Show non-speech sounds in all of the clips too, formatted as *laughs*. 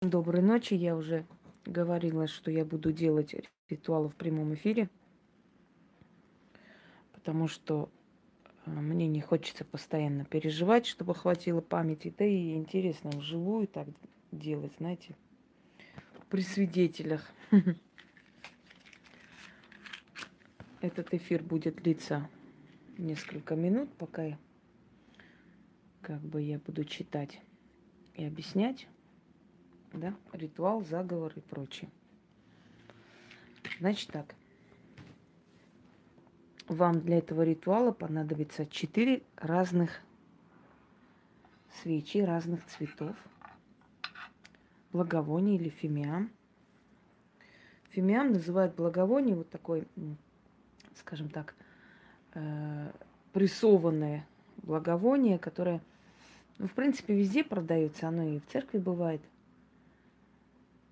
Доброй ночи. Я уже говорила, что я буду делать ритуалы в прямом эфире, потому что э, мне не хочется постоянно переживать, чтобы хватило памяти. Да и интересно вживую так делать, знаете, при свидетелях. *laughs* Этот эфир будет длиться несколько минут, пока как бы я буду читать и объяснять да, ритуал, заговор и прочее. Значит так, вам для этого ритуала понадобится четыре разных свечи разных цветов, благовоний или фимиам. Фимиам называют благовоние вот такой, скажем так, э, прессованное благовоние, которое, ну, в принципе, везде продается, оно и в церкви бывает –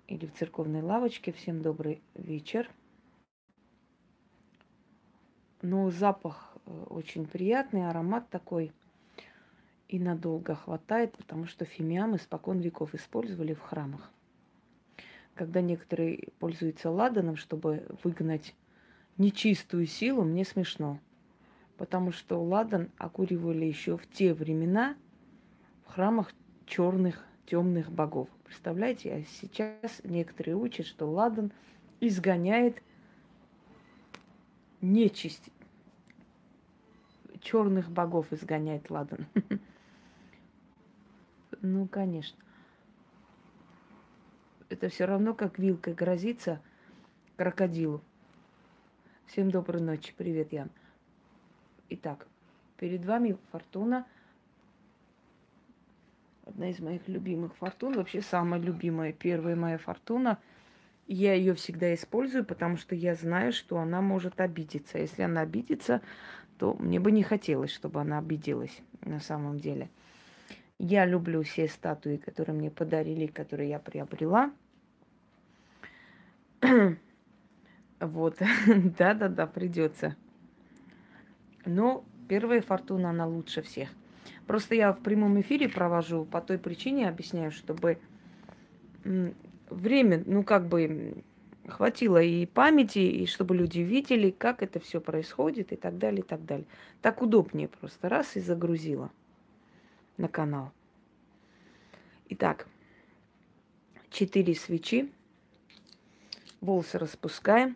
или в церковной лавочке. Всем добрый вечер. Ну, запах э, очень приятный, аромат такой. И надолго хватает, потому что фимиам испокон веков использовали в храмах. Когда некоторые пользуются ладаном, чтобы выгнать нечистую силу, мне смешно. Потому что ладан окуривали еще в те времена в храмах черных темных богов. Представляете, а сейчас некоторые учат, что ладан изгоняет нечисть. Черных богов изгоняет ладан. *laughs* Ну, конечно. Это все равно, как вилкой грозится крокодилу. Всем доброй ночи. Привет, Ян. Итак, перед вами фортуна – одна из моих любимых фортун, вообще самая любимая, первая моя фортуна. Я ее всегда использую, потому что я знаю, что она может обидеться. Если она обидится, то мне бы не хотелось, чтобы она обиделась на самом деле. Я люблю все статуи, которые мне подарили, которые я приобрела. *clears throat* вот, *laughs* да-да-да, придется. Но первая фортуна, она лучше всех – Просто я в прямом эфире провожу по той причине, объясняю, чтобы время, ну как бы хватило и памяти, и чтобы люди видели, как это все происходит и так далее, и так далее. Так удобнее просто раз и загрузила на канал. Итак, четыре свечи, волосы распускаем,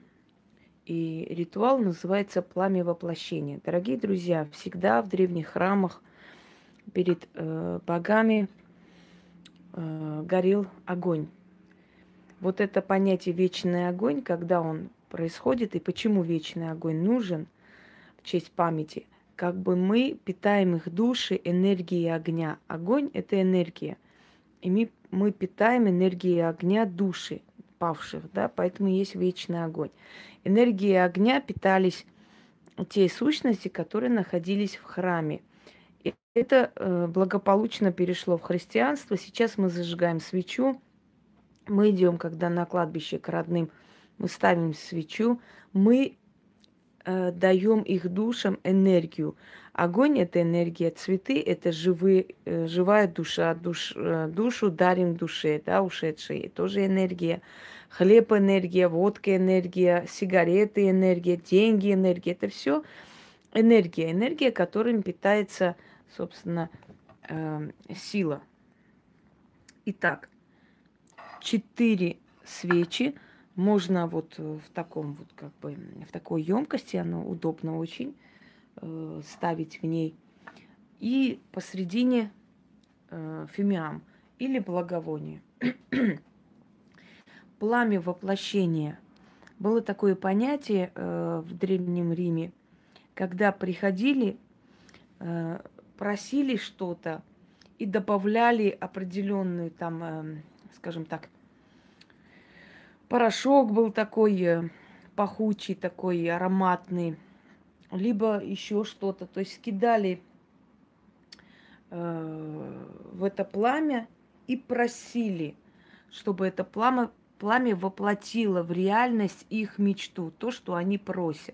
и ритуал называется пламя воплощения. Дорогие друзья, всегда в древних храмах – перед э, богами э, горел огонь. Вот это понятие вечный огонь, когда он происходит и почему вечный огонь нужен в честь памяти, как бы мы питаем их души энергией огня. Огонь – это энергия. И мы, мы питаем энергией огня души павших, да, поэтому есть вечный огонь. Энергией огня питались те сущности, которые находились в храме – это э, благополучно перешло в христианство. Сейчас мы зажигаем свечу. Мы идем, когда на кладбище к родным, мы ставим свечу. Мы э, даем их душам энергию. Огонь это энергия, цветы это живые, э, живая душа, душ, э, душу дарим душе, да, ушедшие, тоже энергия. Хлеб энергия, водка энергия, сигареты энергия, деньги энергия, это все энергия, энергия, которым питается собственно, э, сила. Итак, четыре свечи можно вот в таком вот как бы в такой емкости, оно удобно очень э, ставить в ней. И посередине э, фимиам или благовоние. *clears throat* Пламя воплощения. Было такое понятие э, в Древнем Риме, когда приходили э, просили что-то и добавляли определенную там, э, скажем так, порошок был такой э, пахучий, такой ароматный, либо еще что-то. То есть кидали э, в это пламя и просили, чтобы это пламя, пламя воплотило в реальность их мечту, то, что они просят.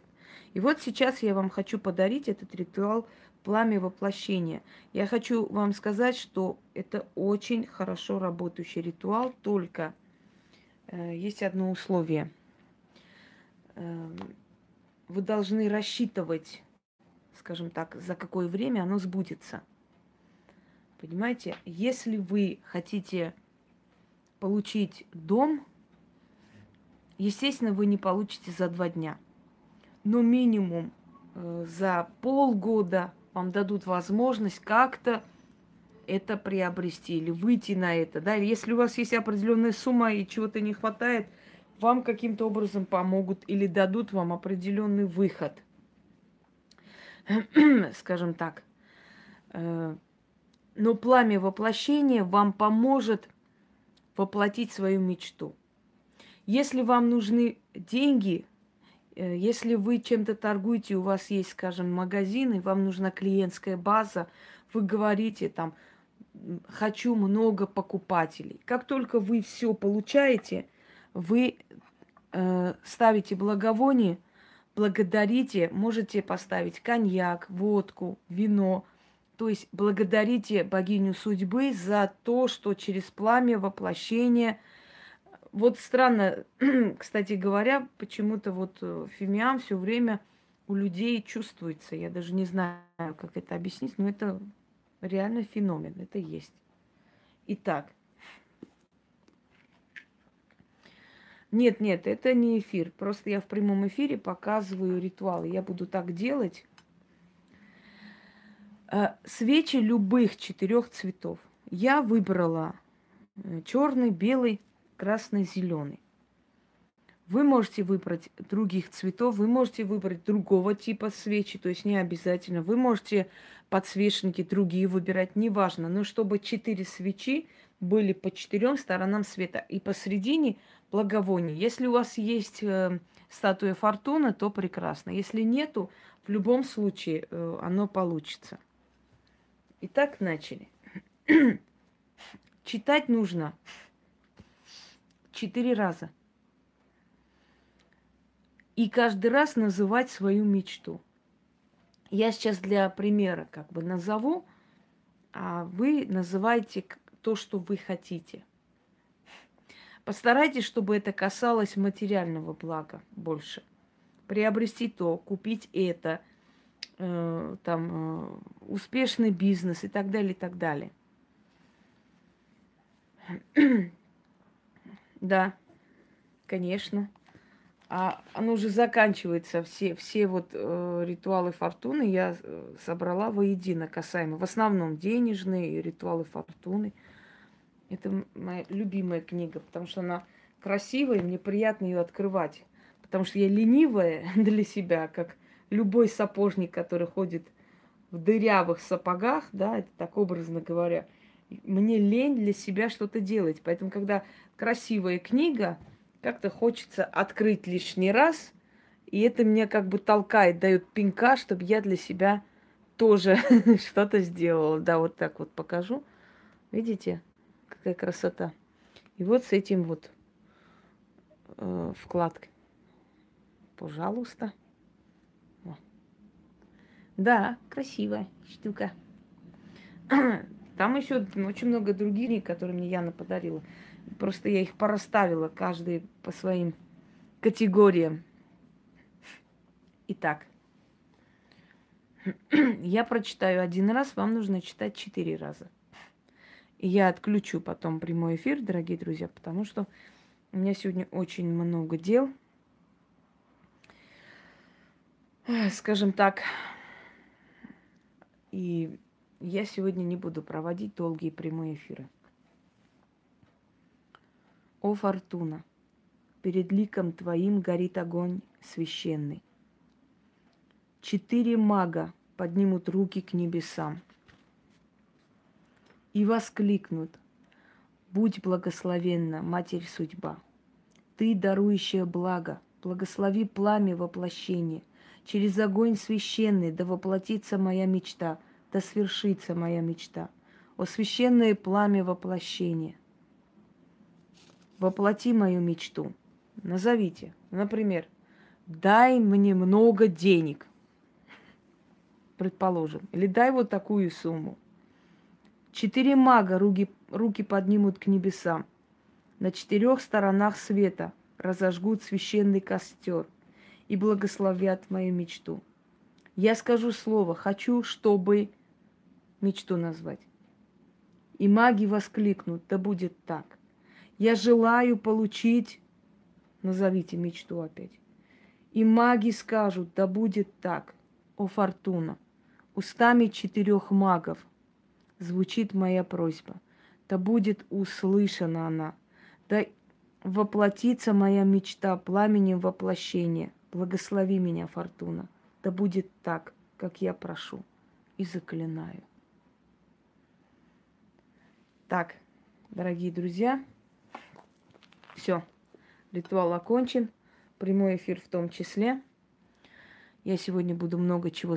И вот сейчас я вам хочу подарить этот ритуал пламя воплощения. Я хочу вам сказать, что это очень хорошо работающий ритуал, только э, есть одно условие. Э, вы должны рассчитывать, скажем так, за какое время оно сбудется. Понимаете, если вы хотите получить дом, естественно, вы не получите за два дня. Но минимум э, за полгода вам дадут возможность как-то это приобрести или выйти на это. Да? Если у вас есть определенная сумма и чего-то не хватает, вам каким-то образом помогут или дадут вам определенный выход. *clears throat* Скажем так. Э, но пламя воплощения вам поможет воплотить свою мечту. Если вам нужны деньги, если вы чем-то торгуете, у вас есть, скажем, магазин, и вам нужна клиентская база, вы говорите там, хочу много покупателей. Как только вы все получаете, вы э, ставите благовоние, благодарите, можете поставить коньяк, водку, вино – то есть благодарите богиню судьбы за то, что через пламя воплощение. Вот странно, *clears throat* кстати говоря, почему-то вот э, фимиам все время у людей чувствуется. Я даже не знаю, как это объяснить, но это реально феномен, это есть. Итак. Нет, нет, это не эфир. Просто я в прямом эфире показываю ритуалы. Я буду так делать. Э, свечи любых четырех цветов. Я выбрала э, черный, белый, красный, зеленый. Вы можете выбрать других цветов, вы можете выбрать другого типа свечи, то есть не обязательно. Вы можете подсвечники другие выбирать, неважно. Но чтобы четыре свечи были по четырем сторонам света. И посередине благовоние. Если у вас есть э, статуя фортуны, то прекрасно. Если нету, в любом случае э, оно получится. Итак, начали. *clears throat* Читать нужно четыре раза. И каждый раз называть свою мечту. Я сейчас для примера как бы назову, а вы называете то, что вы хотите. Постарайтесь, чтобы это касалось материального блага больше. Приобрести то, купить это – э, там э, успешный бизнес и так далее, и так далее. Да, конечно. А оно уже заканчивается, все, все вот э, ритуалы фортуны я э, собрала воедино касаемо. В основном денежные ритуалы фортуны. Это моя любимая книга, потому что она красивая, и мне приятно ее открывать. Потому что я ленивая *laughs* для себя, как любой сапожник, который ходит в дырявых сапогах, да, это так образно говоря, мне лень для себя что-то делать. Поэтому, когда красивая книга, как-то хочется открыть лишний раз, и это меня как бы толкает, дает пинка, чтобы я для себя тоже *laughs* что-то сделала. Да, вот так вот покажу. Видите, какая красота. И вот с этим вот э, вкладкой. Пожалуйста. Да, красивая штука. *clears throat* Там еще очень много других которые мне Яна подарила. Просто я их порасставила, каждый по своим категориям. Итак, *clears throat* я прочитаю один раз, вам нужно читать четыре раза. И я отключу потом прямой эфир, дорогие друзья, потому что у меня сегодня очень много дел. Скажем так, и я сегодня не буду проводить долгие прямые эфиры. О, Фортуна, перед ликом твоим горит огонь священный. Четыре мага поднимут руки к небесам и воскликнут «Будь благословенна, Матерь Судьба! Ты, дарующая благо, благослови пламя воплощения – Через огонь священный да воплотится моя мечта, да свершится моя мечта. О священное пламя воплощения. Воплоти мою мечту. Назовите. Например, дай мне много денег. предположим, или дай вот такую сумму. Четыре мага руки, руки поднимут к небесам. На четырех сторонах света разожгут священный костер и благословят мою мечту. Я скажу слово, хочу, чтобы мечту назвать. И маги воскликнут, да будет так. Я желаю получить, назовите мечту опять. И маги скажут, да будет так, о фортуна. Устами четырех магов звучит моя просьба. Да будет услышана она. Да воплотится моя мечта пламенем воплощения. Благослови меня, Фортуна. Да будет так, как я прошу и заклинаю. Так, дорогие друзья, все, ритуал окончен, прямой эфир в том числе. Я сегодня буду много чего